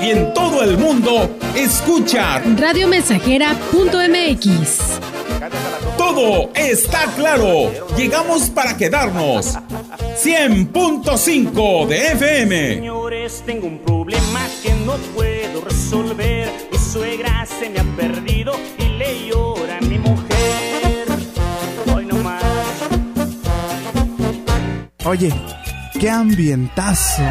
Y en todo el mundo, escucha radiomensajera.mx. Todo está claro. Llegamos para quedarnos. 100.5 de FM. Señores, tengo un problema que no puedo resolver. Mi suegra se me ha perdido y le llora a mi mujer. Hoy no más. Oye, qué ambientazo.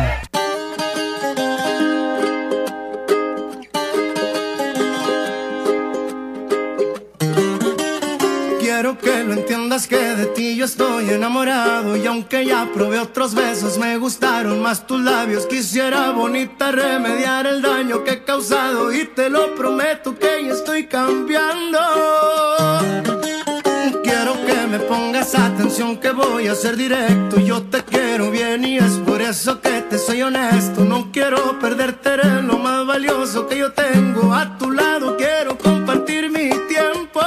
Que de ti yo estoy enamorado. Y aunque ya probé otros besos me gustaron más tus labios. Quisiera bonita remediar el daño que he causado. Y te lo prometo que ya estoy cambiando. Quiero que me pongas atención que voy a ser directo. Yo te quiero bien y es por eso que te soy honesto. No quiero perderte eres lo más valioso que yo tengo. A tu lado quiero compartir mi tiempo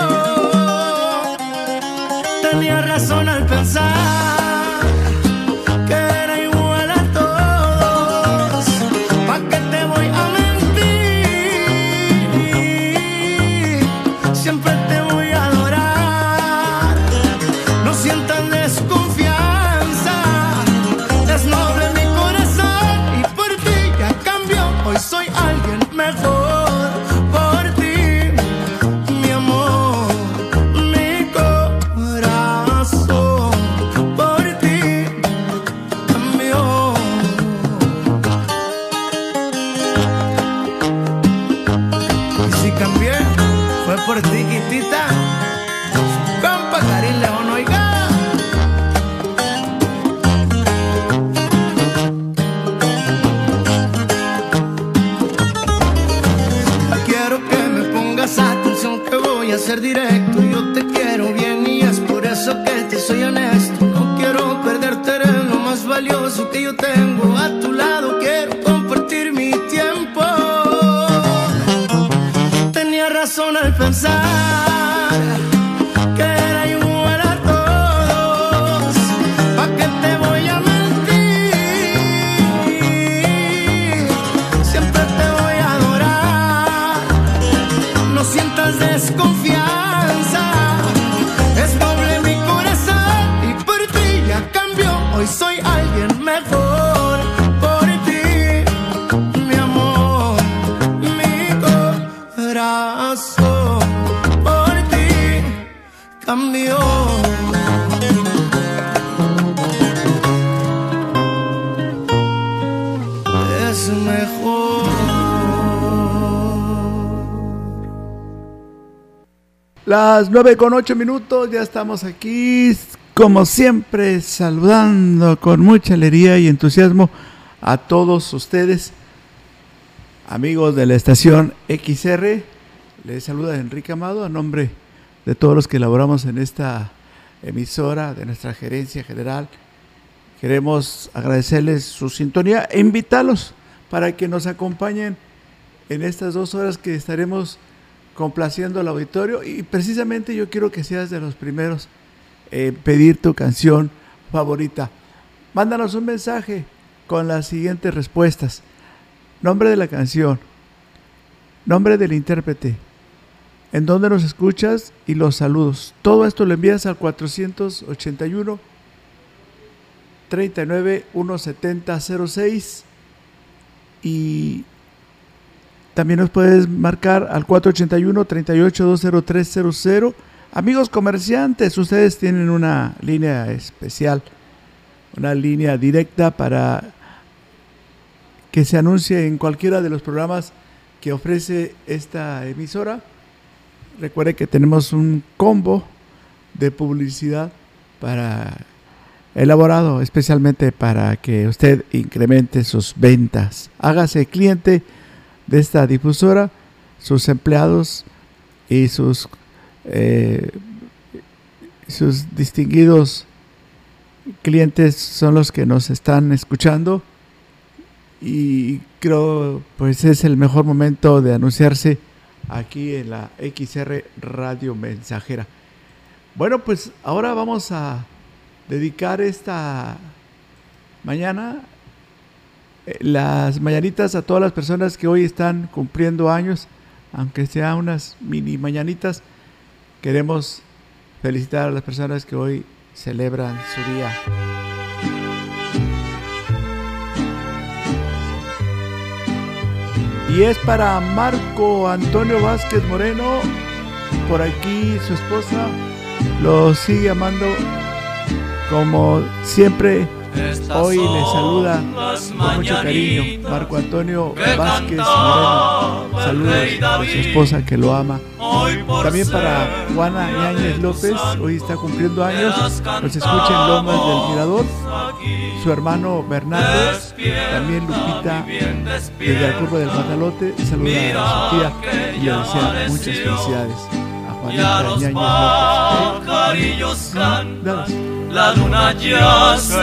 Las nueve con ocho minutos, ya estamos aquí, como siempre, saludando con mucha alegría y entusiasmo a todos ustedes, amigos de la estación XR. Les saluda Enrique Amado a nombre de todos los que elaboramos en esta emisora, de nuestra gerencia general. Queremos agradecerles su sintonía e invitarlos para que nos acompañen en estas dos horas que estaremos complaciendo al auditorio y precisamente yo quiero que seas de los primeros en pedir tu canción favorita. Mándanos un mensaje con las siguientes respuestas. Nombre de la canción, nombre del intérprete, en dónde nos escuchas y los saludos. Todo esto lo envías al 481 39 170 06 y también nos puedes marcar al 481-38-20300. Amigos comerciantes, ustedes tienen una línea especial, una línea directa para que se anuncie en cualquiera de los programas que ofrece esta emisora. Recuerde que tenemos un combo de publicidad para elaborado especialmente para que usted incremente sus ventas. Hágase cliente de esta difusora, sus empleados y sus, eh, sus distinguidos clientes son los que nos están escuchando y creo pues es el mejor momento de anunciarse aquí en la XR Radio Mensajera. Bueno, pues ahora vamos a dedicar esta mañana las mañanitas a todas las personas que hoy están cumpliendo años, aunque sean unas mini mañanitas. Queremos felicitar a las personas que hoy celebran su día. Y es para Marco Antonio Vázquez Moreno. Por aquí su esposa lo sigue amando como siempre. Hoy le saluda con mucho cariño Marco Antonio Vázquez Moreno. Saludos a su esposa que lo ama. También para Juana Yáñez López, hoy está cumpliendo años. Nos escucha en Lomas del Mirador. Su hermano Bernardo, también Lupita desde la curva del Matalote. Saluda a su tía y le desea muchas felicidades a Juanita Yáñez López. Dale la luna ya se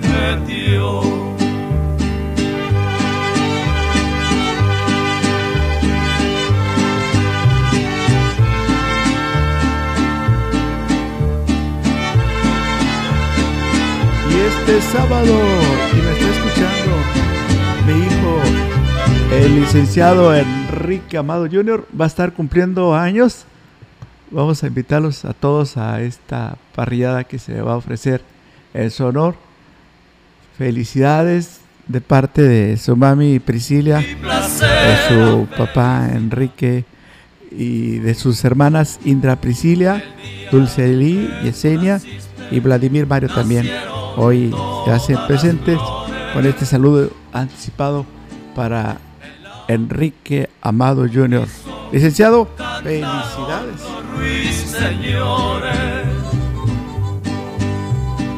metió. Y este sábado, y me está escuchando mi hijo, el licenciado Enrique Amado Jr., va a estar cumpliendo años vamos a invitarlos a todos a esta parrillada que se va a ofrecer en su honor. Felicidades de parte de su mami Priscilia, de su papá Enrique y de sus hermanas Indra Priscilia, Dulce Eli, Yesenia y Vladimir Mario también. Hoy se hacen presentes con este saludo anticipado para Enrique Amado Jr. Licenciado, felicidades.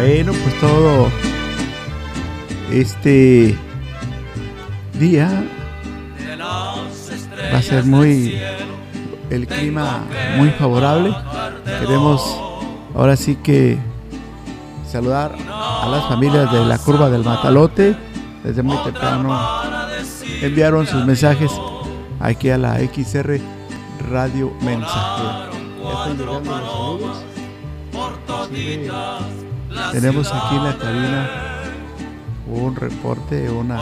Bueno, pues todo este día va a ser muy el clima muy favorable. Queremos ahora sí que saludar a las familias de la curva del Matalote. Desde muy temprano enviaron sus mensajes aquí a la XR Radio Mensajera. Tenemos aquí en la cabina un reporte, una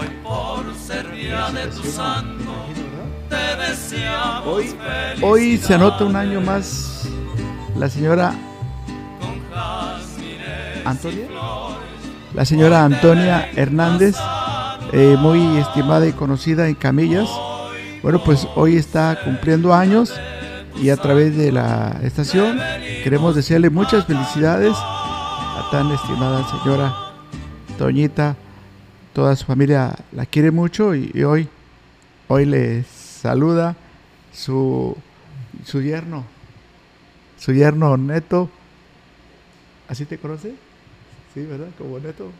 hoy, hoy se anota un año más la señora Antonia, la señora Antonia Hernández, eh, muy estimada y conocida en Camillas. Bueno, pues hoy está cumpliendo años y a través de la estación queremos desearle muchas felicidades tan estimada señora Toñita. Toda su familia la quiere mucho y, hoy, hoy le saluda su, su yerno, su yerno Neto. ¿Así te conoce? Sí, ¿verdad? Como Neto.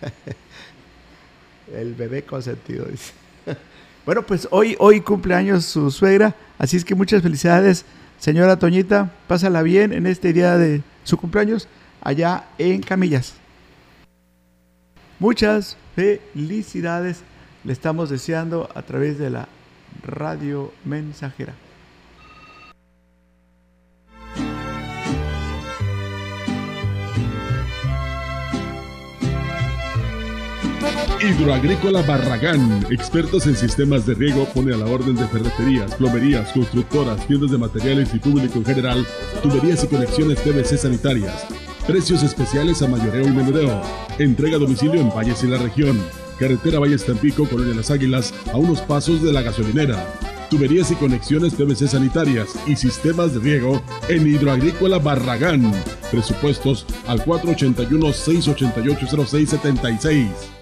El bebé consentido, dice. Bueno, pues hoy, hoy cumpleaños su suegra, así es que muchas felicidades, señora Toñita. Pásala bien en este día de su cumpleaños allá en Camillas. Muchas felicidades le estamos deseando a través de la radio mensajera. Hidroagrícola Barragán, expertos en sistemas de riego, pone a la orden de ferreterías, plomerías, constructoras, tiendas de materiales y público en general, tuberías y conexiones PVC sanitarias Precios especiales a mayoreo y menudeo. Entrega a domicilio en Valles y la región. Carretera Valles Tampico, Colonia Las Águilas, a unos pasos de la gasolinera. tuberías y conexiones PVC sanitarias y sistemas de riego en Hidroagrícola Barragán. Presupuestos al 481-688-0676.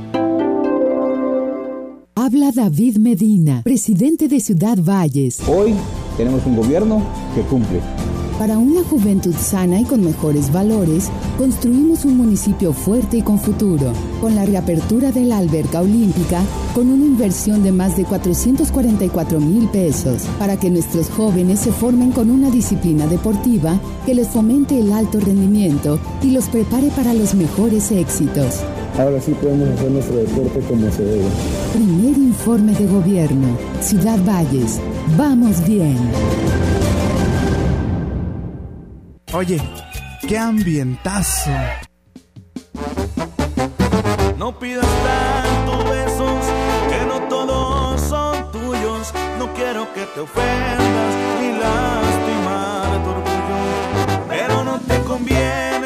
Habla David Medina, presidente de Ciudad Valles. Hoy tenemos un gobierno que cumple. Para una juventud sana y con mejores valores, construimos un municipio fuerte y con futuro. Con la reapertura de la alberca olímpica, con una inversión de más de 444 mil pesos, para que nuestros jóvenes se formen con una disciplina deportiva que les fomente el alto rendimiento y los prepare para los mejores éxitos ahora sí podemos hacer nuestro deporte como se debe. Primer informe de gobierno. Ciudad Valles. Vamos bien. Oye, qué ambientazo. No pidas tantos besos, que no todos son tuyos. No quiero que te ofendas ni lastimar tu orgullo, pero no te conviene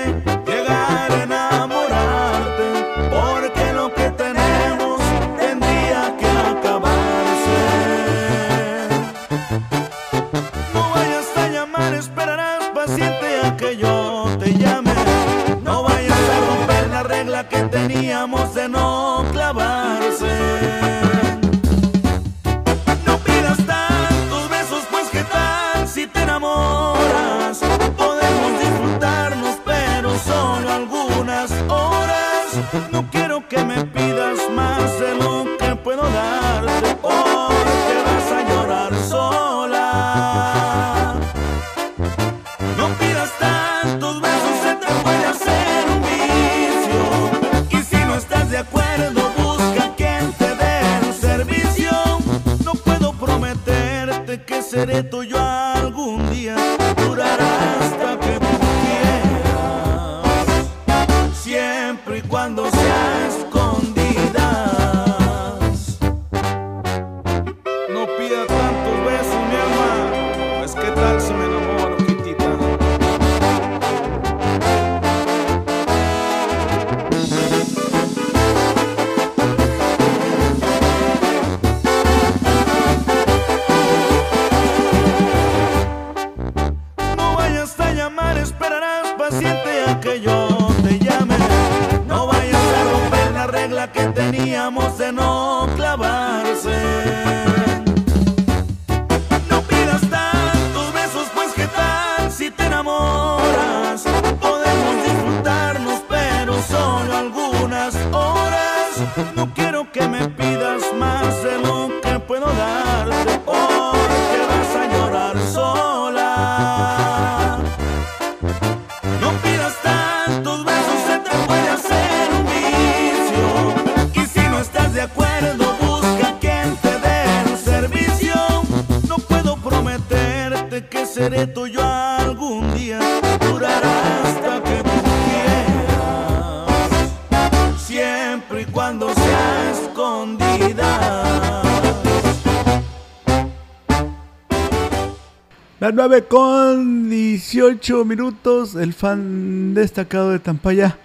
Las 9 con 18 minutos, el fan destacado de Tampaya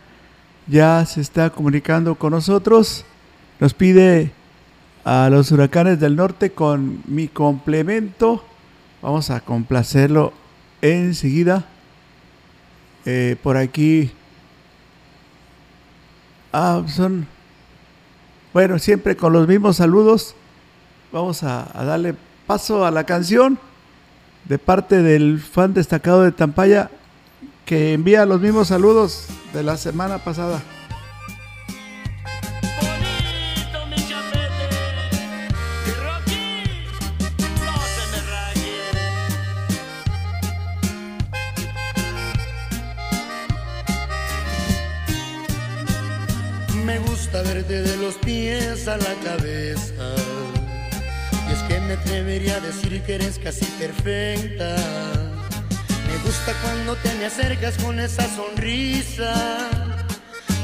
ya se está comunicando con nosotros. Nos pide a los huracanes del norte con mi complemento. Vamos a complacerlo enseguida. Eh, por aquí. Ah, son. Bueno, siempre con los mismos saludos. Vamos a darle paso a la canción de parte del fan destacado de Tampaya que envía los mismos saludos de la semana pasada. Verte de los pies a la cabeza. Y es que me atrevería a decir que eres casi perfecta. Me gusta cuando te me acercas con esa sonrisa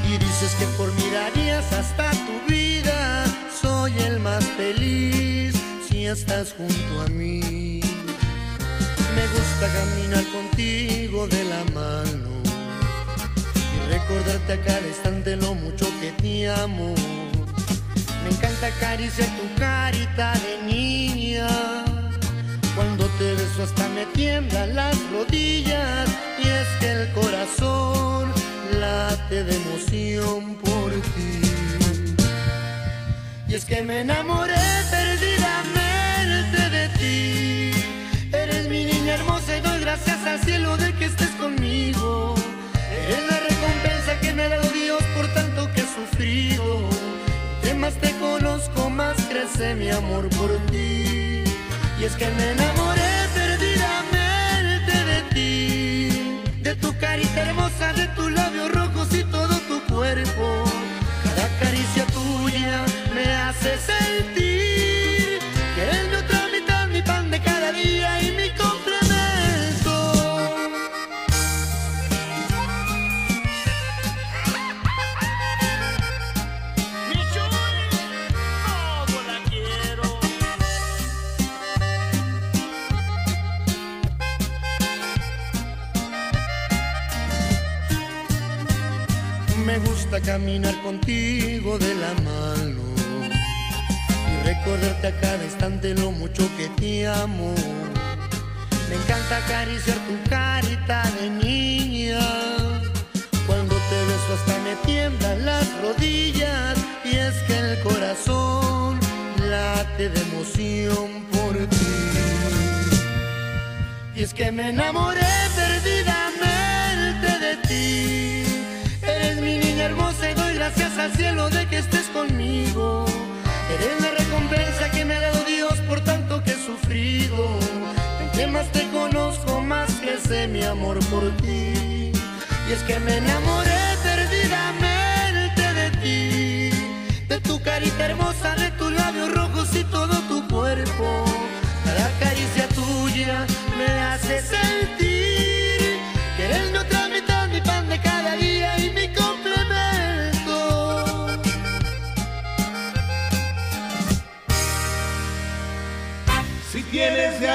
y dices que por mí darías hasta tu vida. Soy el más feliz si estás junto a mí. Me gusta caminar contigo de la mano y recordarte a cada instante lo mucho que te amo. Me encanta acariciar tu carita de niña. Cuando te beso hasta me tiemblan las rodillas y es que el corazón late de emoción por ti. Y es que me enamoré perdidamente de ti. Eres mi niña hermosa y doy gracias al cielo de que estés conmigo. Ha dado Dios por tanto que he sufrido. Más te conozco, más crece mi amor por ti. Y es que me enamoré perdidamente de ti. De tu carita hermosa, de tus labios rojos y todo tu cuerpo. Cada caricia tuya me hace sentir caminar contigo de la mano y recordarte a cada instante lo mucho que te amo. Me encanta acariciar tu carita de niña. Cuando te beso hasta me tiemblan las rodillas y es que el corazón late de emoción por ti. Y es que me enamoré perdidamente de ti. Eres mi hermosa y doy gracias al cielo de que estés conmigo. Eres la recompensa que me ha dado Dios por tanto que he sufrido. Entre más te conozco, más crece mi amor por ti. Y es que me enamoré perdidamente de ti. De tu carita hermosa, de tus labios rojos y todo tu cuerpo. Cada caricia tuya me hace sentir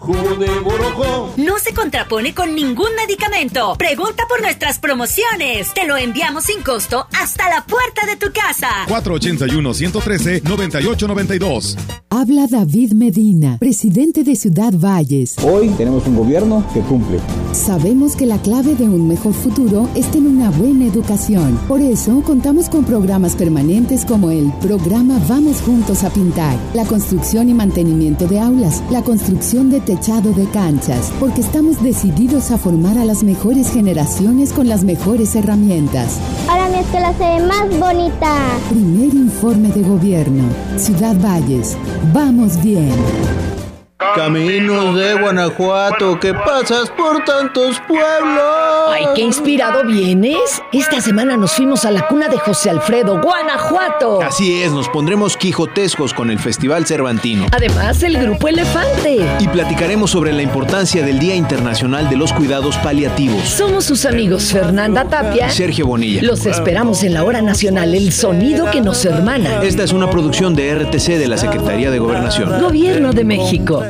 jugo de borojó. No se contrapone con ningún medicamento. Pregunta por nuestras promociones. Te lo enviamos sin costo hasta la puerta de tu casa. 481-113-9892. Habla David Medina, presidente de Ciudad Valles. Hoy tenemos un gobierno que cumple. Sabemos que la clave de un mejor futuro está en una buena educación. Por eso contamos con programas permanentes como el programa Vamos Juntos a Pintar, la construcción y mantenimiento de aulas, la construcción de techado de canchas, porque estamos decididos a formar a las mejores generaciones con las mejores herramientas. Ahora mi escuela se ve más bonita. Primer informe de gobierno. Ciudad Valles. Vamos bien. Caminos de Guanajuato, que pasas por tantos pueblos. ¡Ay, qué inspirado vienes! Esta semana nos fuimos a la cuna de José Alfredo, Guanajuato. Así es, nos pondremos quijotescos con el Festival Cervantino. Además, el Grupo Elefante. Y platicaremos sobre la importancia del Día Internacional de los Cuidados Paliativos. Somos sus amigos Fernanda Tapia y Sergio Bonilla. Los esperamos en la hora nacional, el sonido que nos hermana. Esta es una producción de RTC de la Secretaría de Gobernación. Gobierno de México.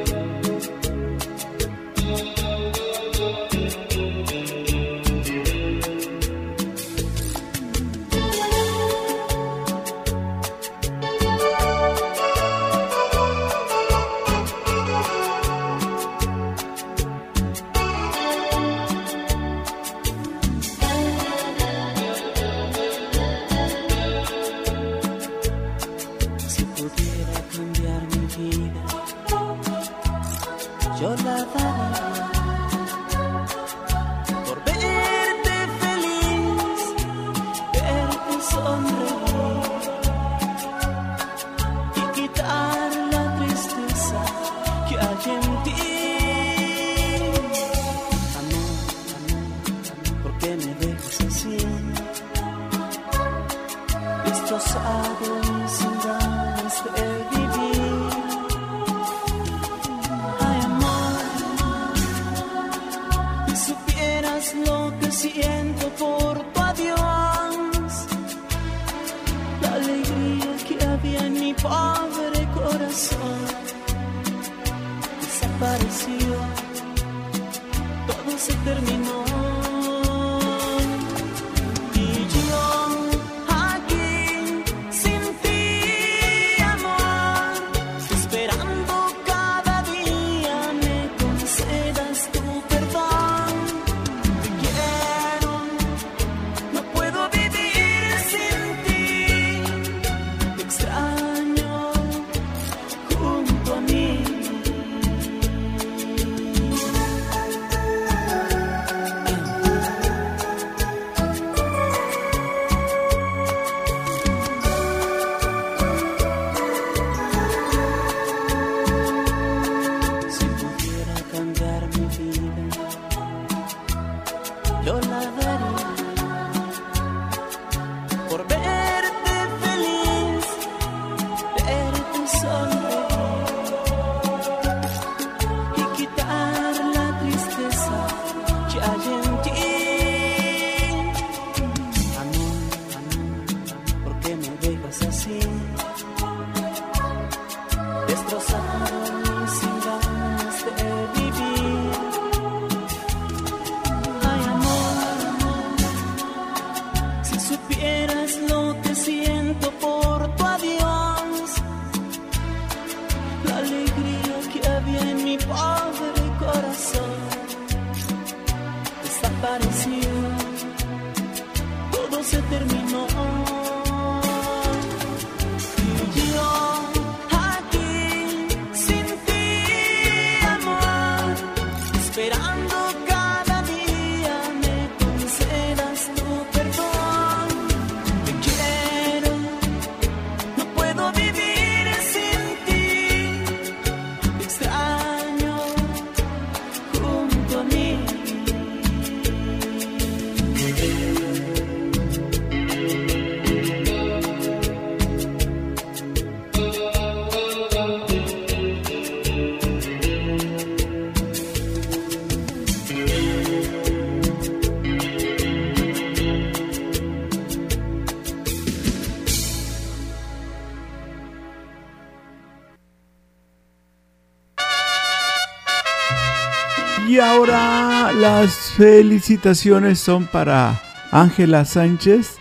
Felicitaciones son para Ángela Sánchez,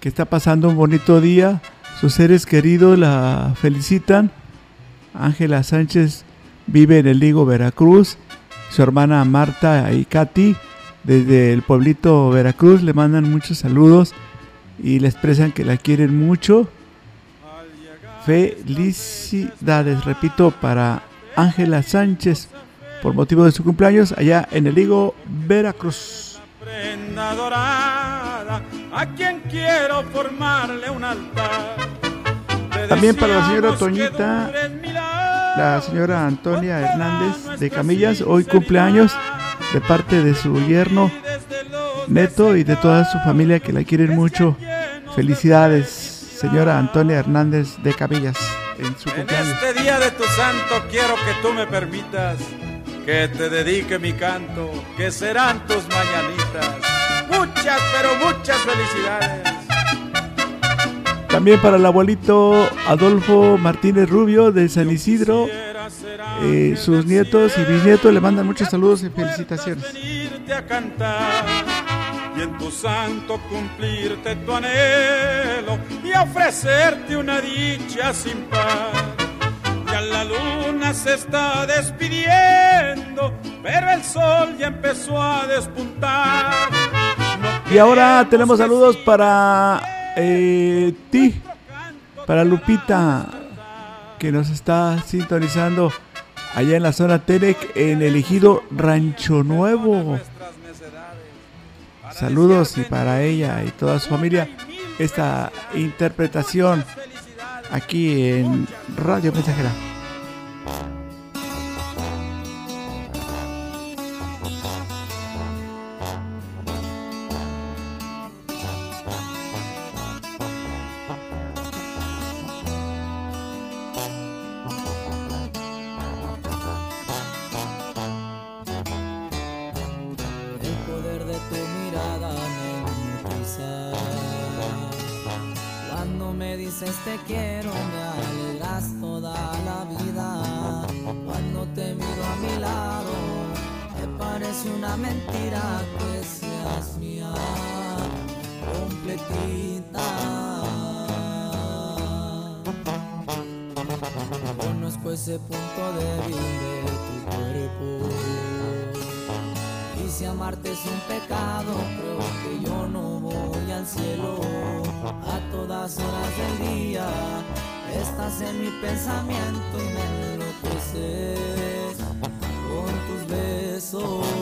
que está pasando un bonito día. Sus seres queridos la felicitan. Ángela Sánchez vive en el Ligo, Veracruz. Su hermana Marta y Katy, desde el pueblito Veracruz, le mandan muchos saludos y le expresan que la quieren mucho. Felicidades, repito, para Ángela Sánchez por motivo de su cumpleaños allá en el Ligo, Veracruz. prenda dorada a quien quiero formarle un altar. Te También para la señora Toñita, la señora Antonia Hernández de Camillas, hoy cumpleaños de parte de su yerno Neto y de toda su familia que la quieren mucho. Felicidades, señora Antonia Hernández de Camillas, en su En cumpleaños. este día de tu santo quiero que tú me permitas que te dedique mi canto, que serán tus mañanitas. Muchas, pero muchas felicidades. También para el abuelito Adolfo Martínez Rubio de San Isidro, eh, sus nietos y bisnietos le mandan muchos saludos y felicitaciones. Irte a cantar y en tu santo cumplirte tu anhelo y ofrecerte una dicha sin par. Ya la luna se está despidiendo, pero el sol ya empezó a despuntar. Y ahora tenemos saludos para eh, ti, para Lupita, que nos está sintonizando allá en la zona Tenec, en el ejido Rancho Nuevo. Saludos y para ella y toda su familia esta interpretación aquí en Radio Mensajera. Dices te quiero, me alegras toda la vida. Cuando te miro a mi lado, me parece una mentira que seas mía, completita. Conozco ese punto débil de tu cuerpo. Y si amarte es un pecado, creo que yo no voy al cielo a todas horas del día. Estás en mi pensamiento y me enloqueces con tus besos.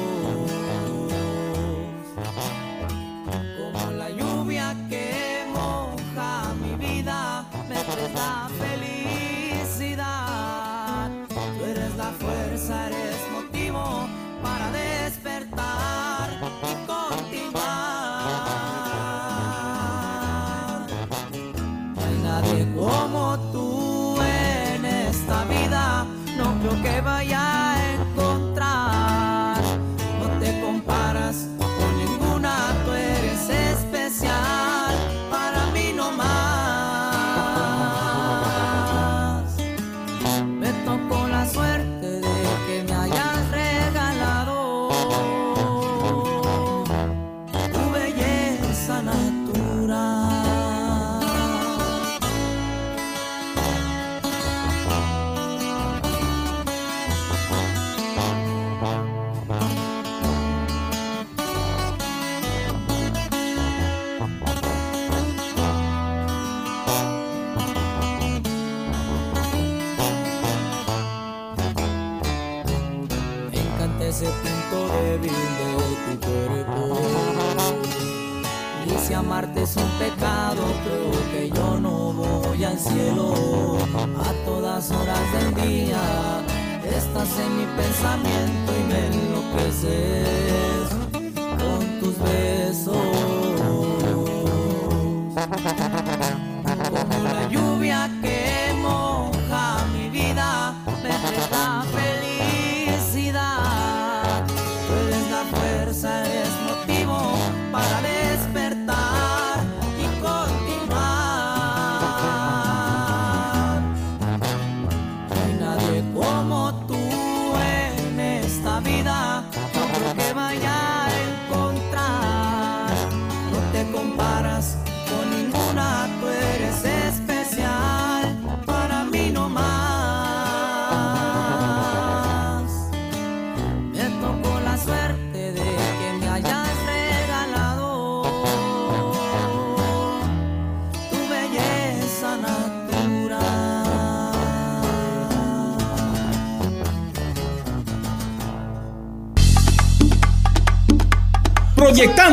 En mi pensamiento y me enloqueces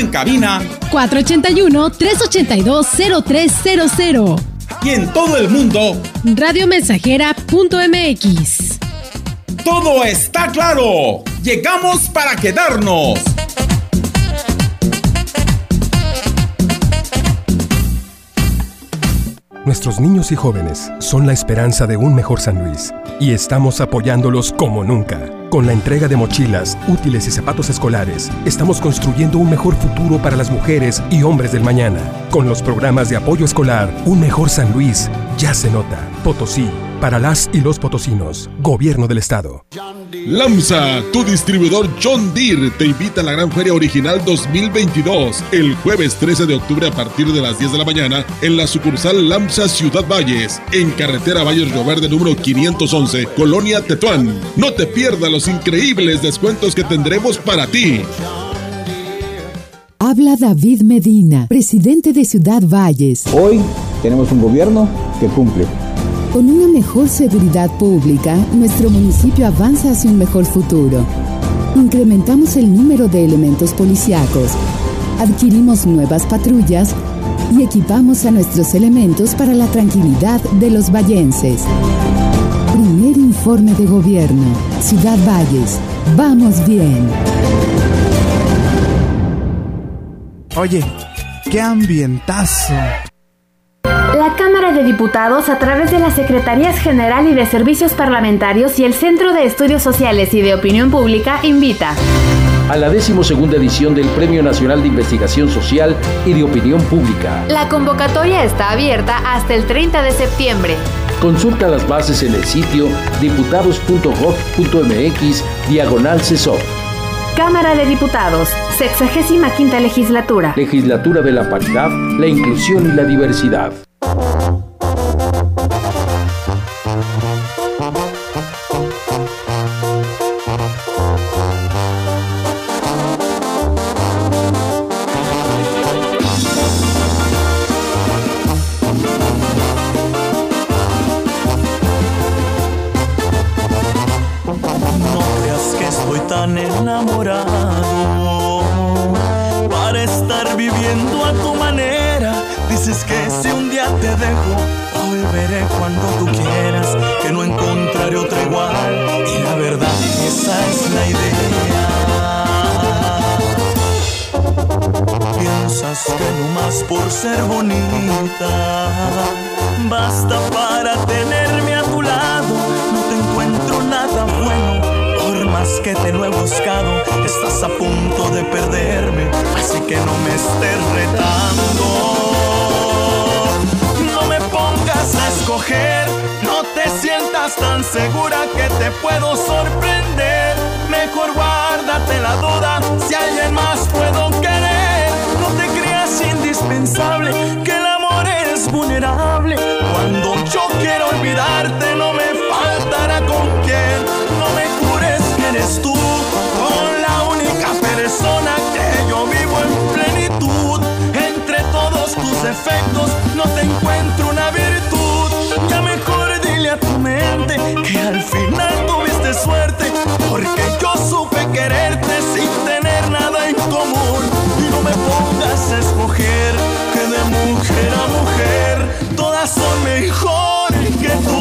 En cabina 481-382-0300. y en todo el mundo, Radiomensajera.mx. todo está claro. Llegamos para quedarnos. Nuestros niños y jóvenes son la esperanza de un mejor San Luis y estamos apoyándolos como nunca. Con la entrega de mochilas, útiles y zapatos escolares, estamos construyendo un mejor futuro para las mujeres y hombres del mañana. Con los programas de apoyo escolar, un mejor San Luis ya se nota. Potosí, para las y los potosinos. Gobierno del Estado. LAMSA, tu distribuidor John Deere, te invita a la Gran Feria Original 2022 el jueves 13 de octubre a partir de las 10 de la mañana en la sucursal LAMSA Ciudad Valles, en carretera Valles Río Verde número 511, Colonia Tetuán. No te pierdas los increíbles descuentos que tendremos para ti. Habla David Medina, presidente de Ciudad Valles. Hoy tenemos un gobierno que cumple. Con una mejor seguridad pública, nuestro municipio avanza hacia un mejor futuro. Incrementamos el número de elementos policíacos, adquirimos nuevas patrullas y equipamos a nuestros elementos para la tranquilidad de los vallenses. Primer informe de gobierno. Ciudad Valles. Vamos bien. Oye, qué ambientazo. La Cámara de Diputados, a través de las Secretarías General y de Servicios Parlamentarios y el Centro de Estudios Sociales y de Opinión Pública, invita a la decimosegunda edición del Premio Nacional de Investigación Social y de Opinión Pública. La convocatoria está abierta hasta el 30 de septiembre. Consulta las bases en el sitio diputados.gov.mx diagonal CESOP. Cámara de Diputados, 65 legislatura. Legislatura de la paridad, la inclusión y la diversidad. Thank you. Por ser bonita basta para tenerme a tu lado. No te encuentro nada bueno, por más que te lo he buscado, estás a punto de perderme, así que no me estés retando. No me pongas a escoger, no te sientas tan segura que te puedo sorprender. Mejor guárdate la duda, si alguien más puedo querer. Que el amor es vulnerable. Cuando yo quiero olvidarte, no me faltará con quién. No me cures que eres tú, con la única persona que yo vivo en plenitud. Entre todos tus defectos, no te encuentro una virtud. Ya mejor dile a tu mente que al final tuviste suerte, porque yo supe quererte sin tener nada en común. A escoger que de mujer a mujer todas son mejor que tú.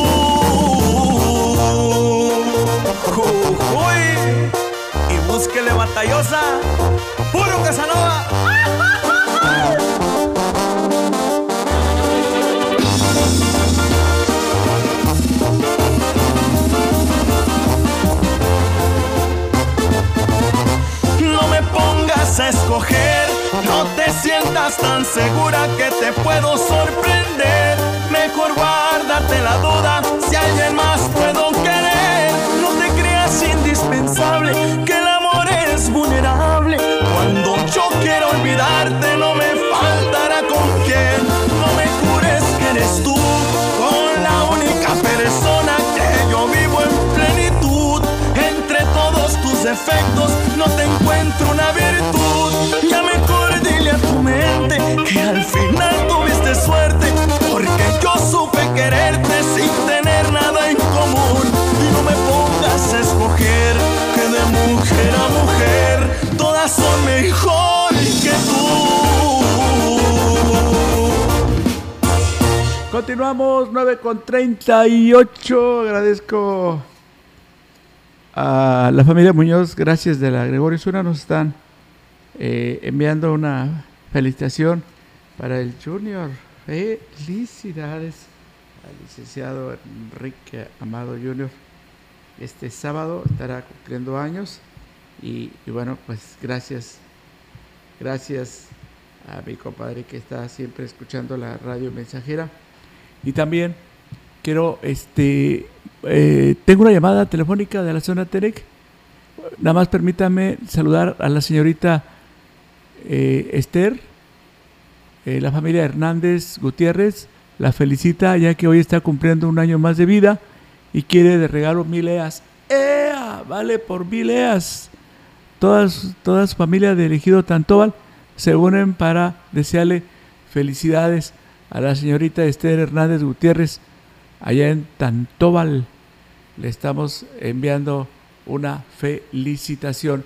Jujuy. Y búsquele batallosa, puro Casanova. No me pongas a escoger, no te sientas tan segura que te puedo sorprender. Mejor guárdate la duda, si alguien más puedo querer. No te creas indispensable, que el amor es vulnerable. Cuando yo quiero olvidarte, no me faltará con quién. No me jures que eres tú, con la única persona que yo vivo en plenitud. Entre todos tus defectos, no te encuentro una virtud. Que al final tuviste suerte, porque yo supe quererte sin tener nada en común. Y no me pongas a escoger que de mujer a mujer todas son mejor que tú. Continuamos 9 con 38. Agradezco a la familia Muñoz, gracias de la Gregorio Zuna, nos están eh, enviando una felicitación para el Junior. Felicidades al licenciado Enrique Amado Junior. Este sábado estará cumpliendo años y, bueno, pues gracias, gracias a mi compadre que está siempre escuchando la radio mensajera. Y también quiero, este, eh, tengo una llamada telefónica de la zona Terec. Nada más permítame saludar a la señorita eh, Esther, eh, la familia Hernández Gutiérrez. La felicita ya que hoy está cumpliendo un año más de vida y quiere de regalo mil eas. ¡Ea! Vale por mil eas. Todas, toda su familia de Elegido Tantóbal se unen para desearle felicidades a la señorita Esther Hernández Gutiérrez allá en Tantóbal. Le estamos enviando una felicitación.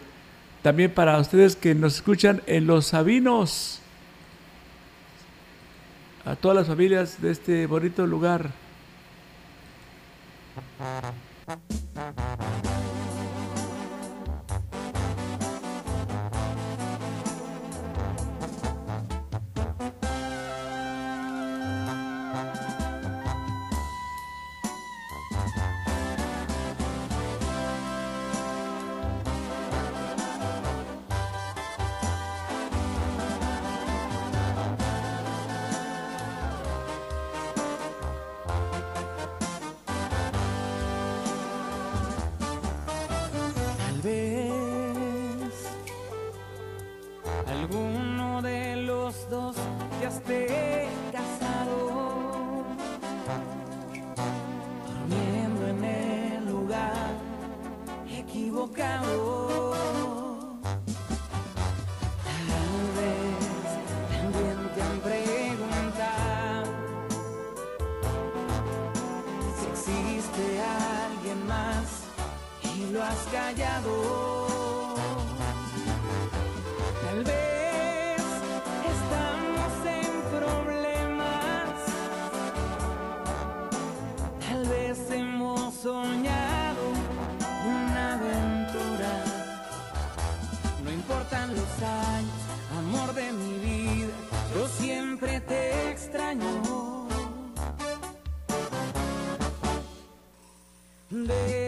También para ustedes que nos escuchan en Los Sabinos. A todas las familias de este bonito lugar. Baby.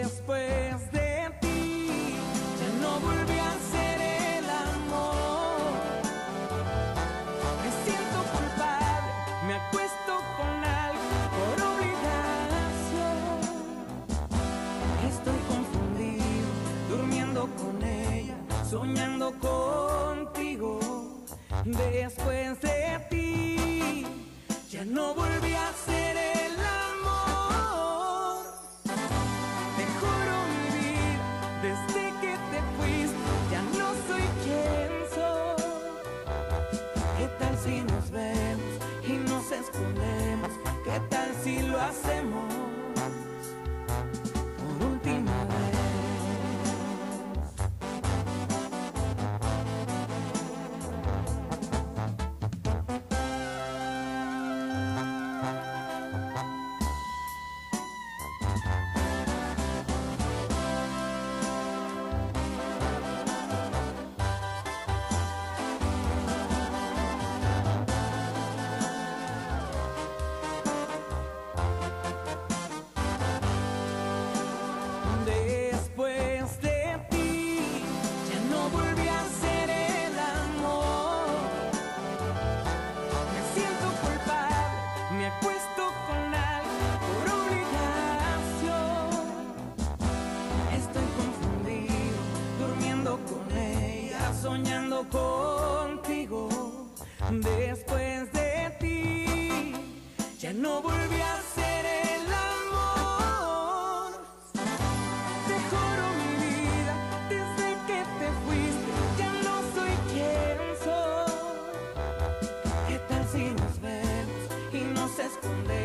Nos escondemos?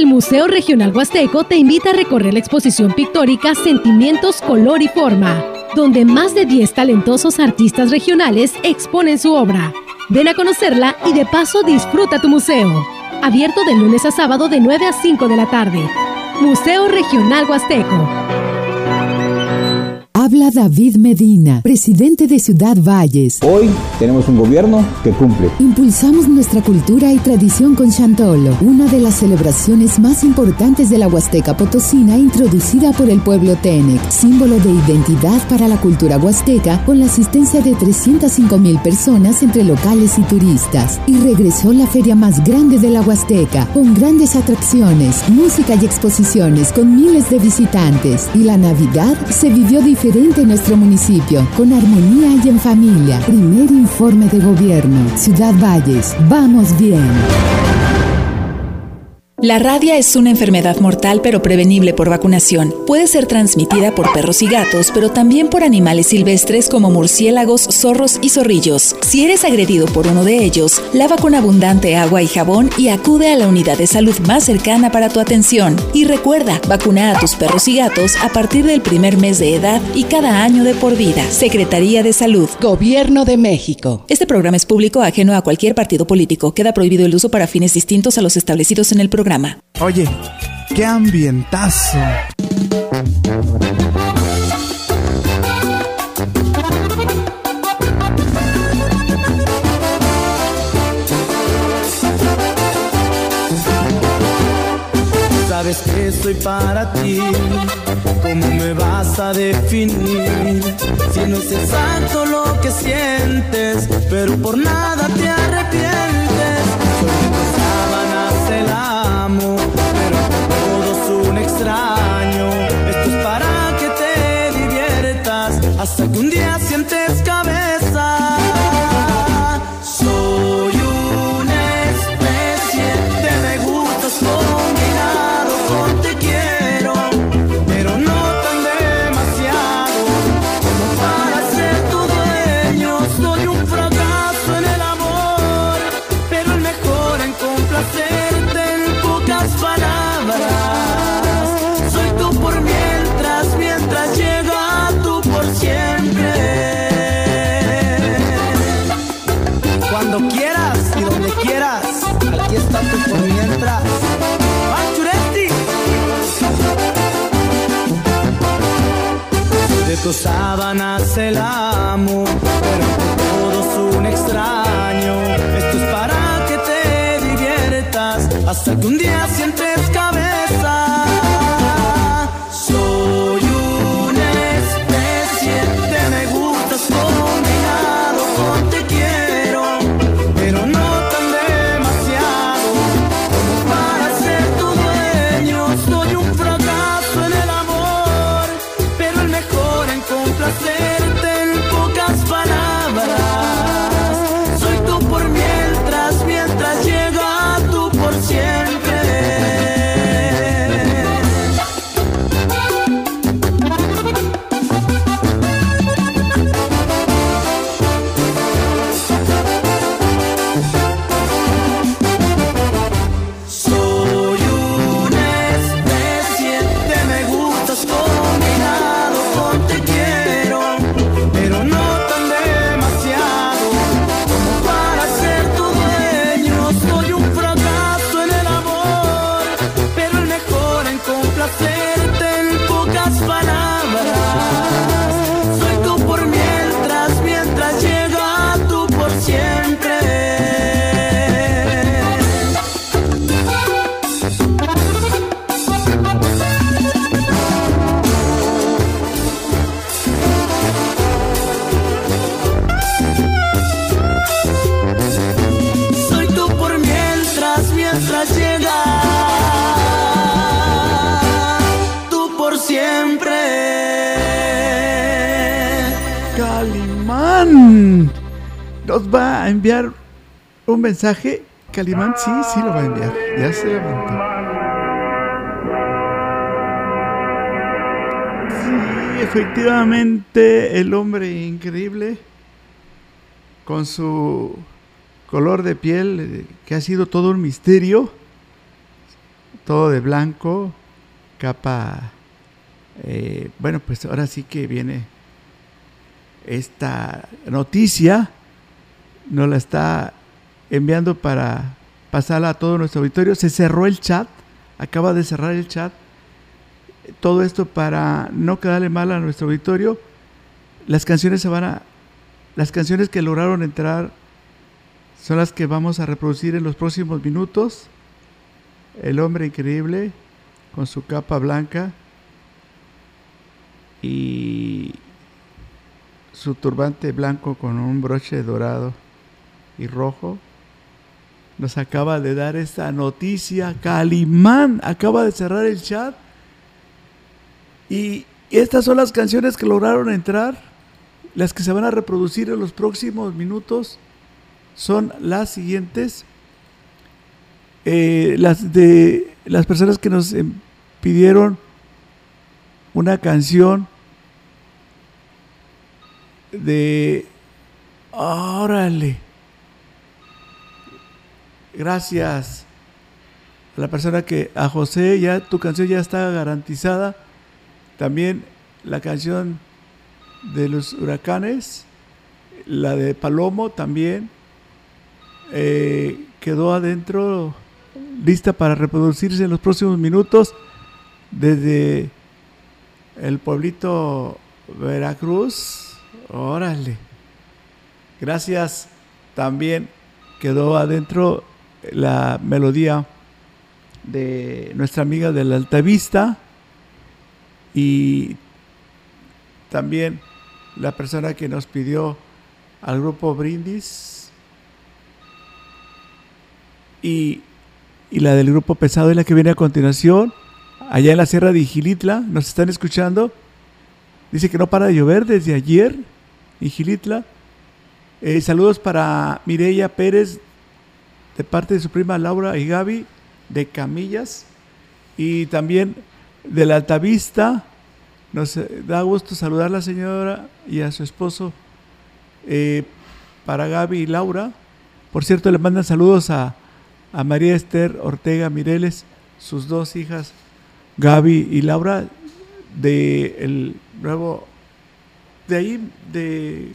El Museo Regional Huasteco te invita a recorrer la exposición pictórica Sentimientos, Color y Forma, donde más de 10 talentosos artistas regionales exponen su obra. Ven a conocerla y de paso disfruta tu museo. Abierto de lunes a sábado de 9 a 5 de la tarde. Museo Regional Huasteco. Habla David Medina, presidente de Ciudad Valles. Hoy tenemos un gobierno que cumple. Impulsamos nuestra cultura y tradición con Chantolo, una de las celebraciones más importantes de la Huasteca Potosina introducida por el pueblo Tenec, símbolo de identidad para la cultura huasteca con la asistencia de 305 mil personas entre locales y turistas. Y regresó la feria más grande de la Huasteca, con grandes atracciones, música y exposiciones con miles de visitantes. Y la Navidad se vivió diferente en nuestro municipio, con armonía y en familia. Primer informe de gobierno. Ciudad Valles. Vamos bien. La rabia es una enfermedad mortal pero prevenible por vacunación. Puede ser transmitida por perros y gatos, pero también por animales silvestres como murciélagos, zorros y zorrillos. Si eres agredido por uno de ellos, lava con abundante agua y jabón y acude a la unidad de salud más cercana para tu atención. Y recuerda, vacuna a tus perros y gatos a partir del primer mes de edad y cada año de por vida. Secretaría de Salud. Gobierno de México. Este programa es público ajeno a cualquier partido político. Queda prohibido el uso para fines distintos a los establecidos en el programa. Oye, qué ambientazo. Sabes que soy para ti, ¿cómo me vas a definir? Si no es exacto lo que sientes, pero por nada te arrepientes. Tus sábanas el amo, pero todo es un extraño. Esto es para que te diviertas hasta que un día mensaje. Calimán, sí, sí lo va a enviar. Ya se levantó. Sí, efectivamente, el hombre increíble con su color de piel, eh, que ha sido todo un misterio, todo de blanco, capa, eh, bueno, pues ahora sí que viene esta noticia, nos la está enviando para pasarla a todo nuestro auditorio. Se cerró el chat, acaba de cerrar el chat. Todo esto para no quedarle mal a nuestro auditorio. las canciones se van a las canciones que lograron entrar son las que vamos a reproducir en los próximos minutos. El hombre increíble con su capa blanca y su turbante blanco con un broche dorado y rojo nos acaba de dar esta noticia. Calimán acaba de cerrar el chat. Y estas son las canciones que lograron entrar. Las que se van a reproducir en los próximos minutos son las siguientes. Eh, las de las personas que nos em, pidieron una canción de órale gracias a la persona que a José ya tu canción ya está garantizada también la canción de los huracanes la de Palomo también eh, quedó adentro lista para reproducirse en los próximos minutos desde el pueblito Veracruz. Órale. Gracias. También quedó adentro la melodía de nuestra amiga de la Altavista y también la persona que nos pidió al grupo Brindis y, y la del grupo Pesado es la que viene a continuación allá en la Sierra de Igilitla, nos están escuchando. Dice que no para de llover desde ayer, Igilitla. Eh, saludos para Mireya Pérez, de parte de su prima Laura y Gaby, de Camillas. Y también de la Altavista. Nos eh, da gusto saludar a la señora y a su esposo eh, para Gaby y Laura. Por cierto, le mandan saludos a, a María Esther Ortega Mireles, sus dos hijas Gaby y Laura de el nuevo de ahí de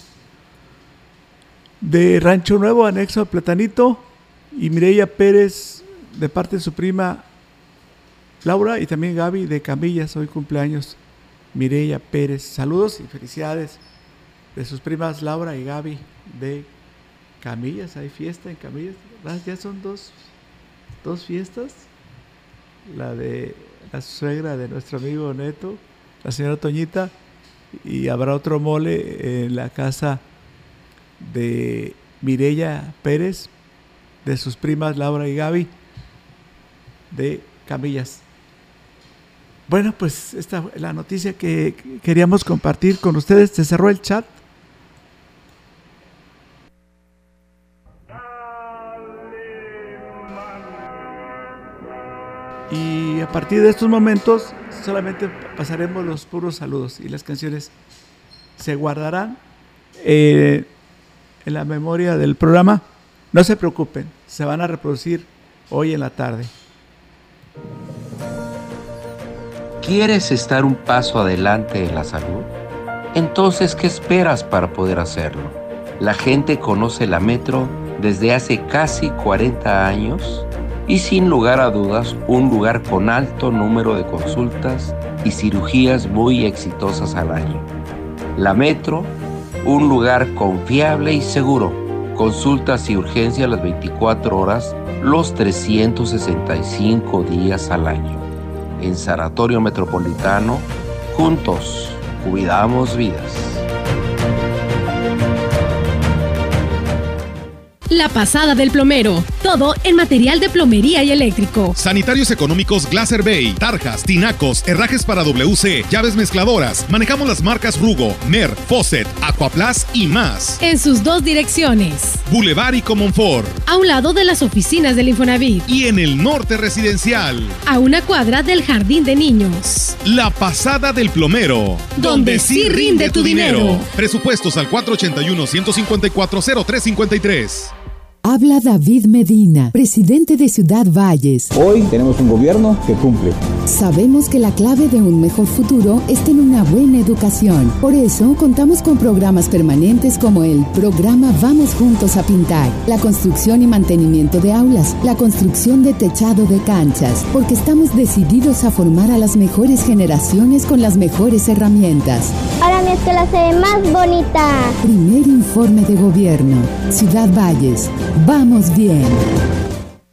de Rancho Nuevo anexo a Platanito y Mireya Pérez de parte de su prima Laura y también Gaby de Camillas hoy cumpleaños Mireya Pérez. Saludos y felicidades de sus primas Laura y Gaby de Camillas. Hay fiesta en Camillas. Ya son dos dos fiestas. La de la suegra de nuestro amigo Neto, la señora Toñita, y habrá otro mole en la casa de Mirella Pérez, de sus primas Laura y Gaby, de Camillas. Bueno, pues esta es la noticia que queríamos compartir con ustedes. Se cerró el chat. Y a partir de estos momentos solamente pasaremos los puros saludos y las canciones se guardarán eh, en la memoria del programa. No se preocupen, se van a reproducir hoy en la tarde. ¿Quieres estar un paso adelante en la salud? Entonces, ¿qué esperas para poder hacerlo? La gente conoce la Metro desde hace casi 40 años y sin lugar a dudas un lugar con alto número de consultas y cirugías muy exitosas al año. La Metro, un lugar confiable y seguro. Consultas y urgencias las 24 horas, los 365 días al año. En Sanatorio Metropolitano, juntos, cuidamos vidas. La pasada del plomero. Todo en material de plomería y eléctrico. Sanitarios económicos Glaser Bay, tarjas, tinacos, herrajes para WC, llaves mezcladoras. Manejamos las marcas Rugo, Mer, Fosset, Aquaplas y más. En sus dos direcciones. Boulevard y Comonfort. A un lado de las oficinas del Infonavit. Y en el norte residencial. A una cuadra del jardín de niños. La pasada del plomero. Donde, sí rinde, tu dinero. Presupuestos al 481 154 0353. Habla David Medina, presidente de Ciudad Valles. Hoy tenemos un gobierno que cumple. Sabemos que la clave de un mejor futuro es tener una buena educación. Por eso contamos con programas permanentes como el programa Vamos Juntos a Pintar, la construcción y mantenimiento de aulas, la construcción de techado de canchas, porque estamos decididos a formar a las mejores generaciones con las mejores herramientas. Ahora mi escuela se ve más bonita. Primer informe de gobierno. Ciudad Valles. Vamos bien.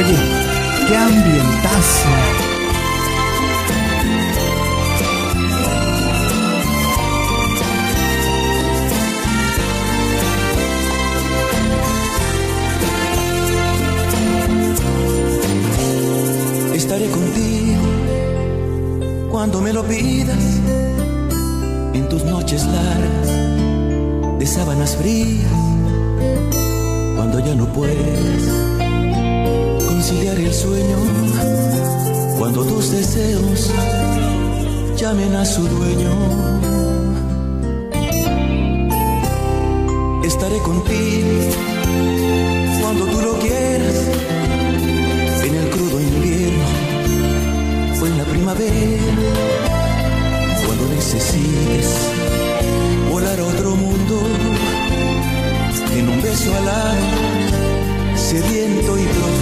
Oye, qué ambientazo. Estaré contigo cuando me lo pidas en tus noches largas de sábanas frías cuando ya no puedes conciliar el sueño cuando tus deseos llamen a su dueño. Estaré contigo cuando tú lo quieras, en el crudo invierno o en la primavera, cuando necesites volar a otro mundo, en un beso alado, sediento y profundo.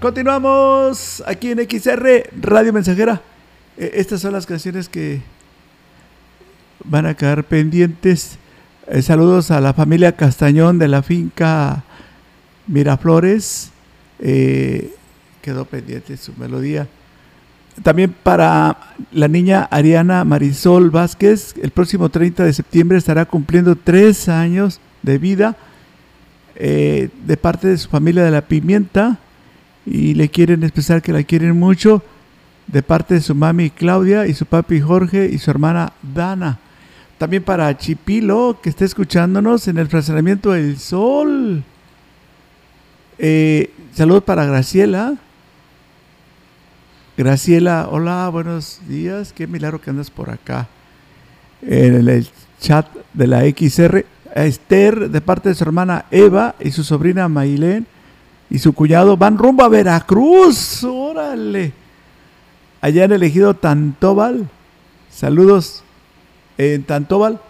Continuamos aquí en XR Radio Mensajera. Eh, estas son las canciones que van a quedar pendientes. Eh, saludos a la familia Castañón de la finca Miraflores. Eh, quedó pendiente su melodía. También para la niña Ariana Marisol Vázquez, el próximo 30 de septiembre estará cumpliendo tres años de vida de parte de su familia de la Pimienta y le quieren expresar que la quieren mucho de parte de su mami Claudia y su papi Jorge y su hermana Dana. También para Chipilo, que está escuchándonos en el fraccionamiento del Sol. Eh, saludos para Graciela. Graciela, hola, buenos días. Qué milagro que andas por acá. En el chat de la XR. Esther, de parte de su hermana Eva y su sobrina Mailén y su cuñado van rumbo a Veracruz. Órale. Allá han elegido Tantóbal. Saludos en Tantóbal.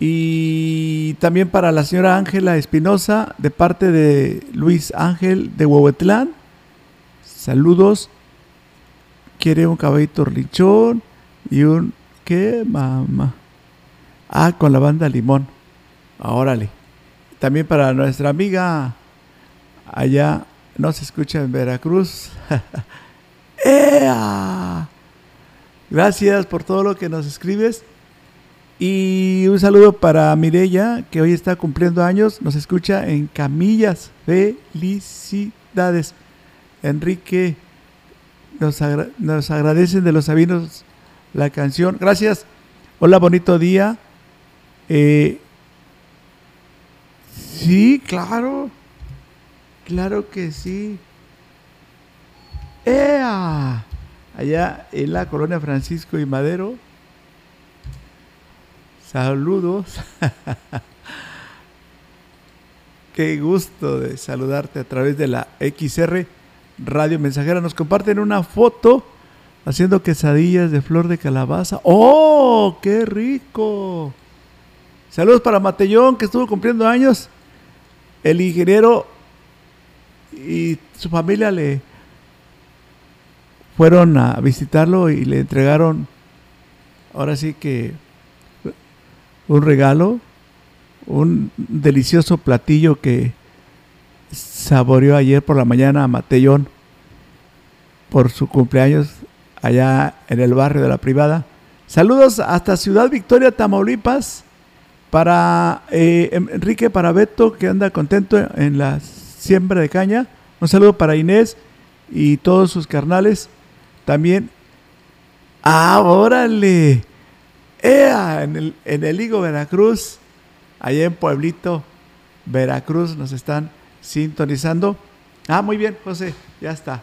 Y también para la señora Ángela Espinosa, de parte de Luis Ángel de Huehuetlán. Saludos. Quiere un caballito lichón y un... ¿Qué, mamá? Ah, con la banda Limón. Órale. También para nuestra amiga allá, no se escucha en Veracruz. ¡Ea! Gracias por todo lo que nos escribes. Y un saludo para Mirella, que hoy está cumpliendo años. Nos escucha en Camillas. Felicidades. Enrique, nos, agradecen de los sabinos la canción. Gracias. Hola, bonito día. Eh, sí, claro. Claro que sí. ¡Ea! Allá en la colonia Francisco y Madero. Saludos. Qué gusto de saludarte a través de la XR Radio Mensajera. Nos comparten una foto haciendo quesadillas de flor de calabaza. ¡Oh, qué rico! Saludos para Matellón, que estuvo cumpliendo años. El ingeniero y su familia le fueron a visitarlo y le entregaron, ahora sí que, un regalo, un delicioso platillo que saboreó ayer por la mañana a Matellón por su cumpleaños allá en el barrio de la privada. Saludos hasta Ciudad Victoria, Tamaulipas, para eh, Enrique, para Beto, que anda contento en la siembra de caña. Un saludo para Inés y todos sus carnales. También, ¡ah, órale! ¡Ea! En el, en el Higo Veracruz, allá en Pueblito, Veracruz, nos están sintonizando. Ah, muy bien, José, ya está.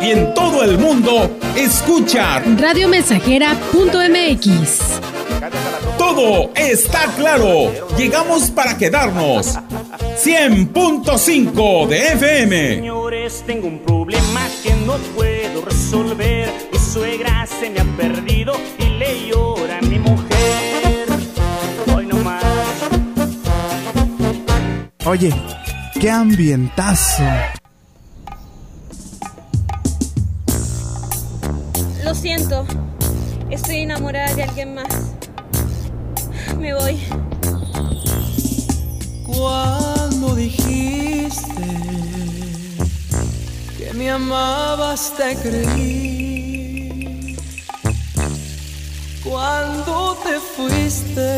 Y en todo el mundo, escucha radiomensajera.mx. Todo está claro. Llegamos para quedarnos. 100.5 de FM. Señores, tengo un problema que no puedo resolver. Mi suegra se me ha perdido y le llora a mi mujer. Hoy no más. Oye, qué ambientazo. Siento, estoy enamorada de alguien más. Me voy. Cuando dijiste que me amabas te creí. Cuando te fuiste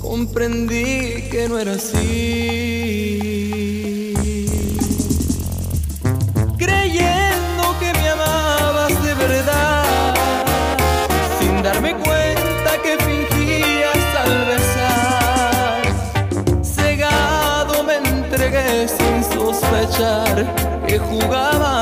comprendí que no era así. Creyendo que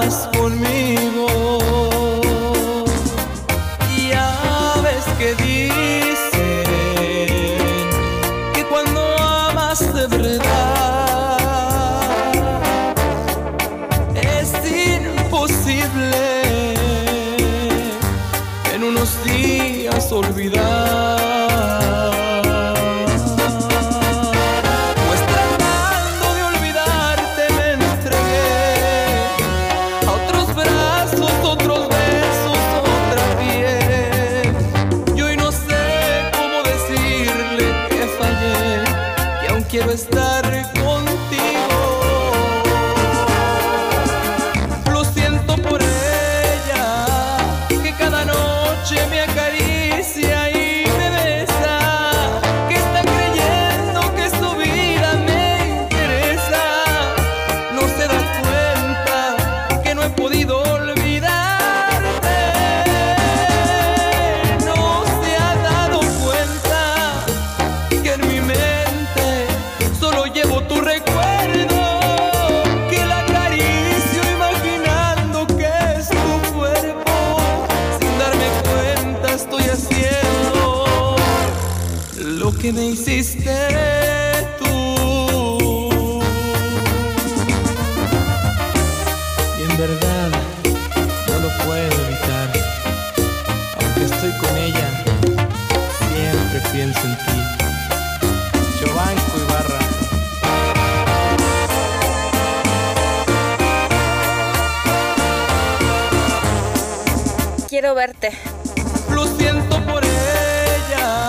Lo siento por ella,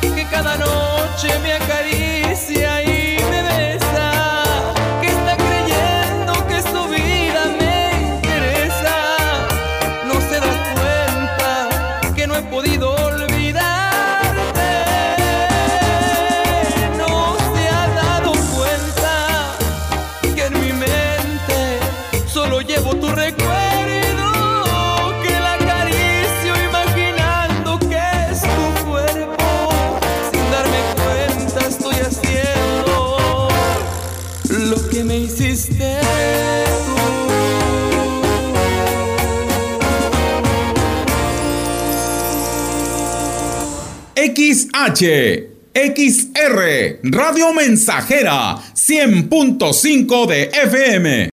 que cada noche me ha. HH. XR, Radio Mensajera, 100.5 de FM.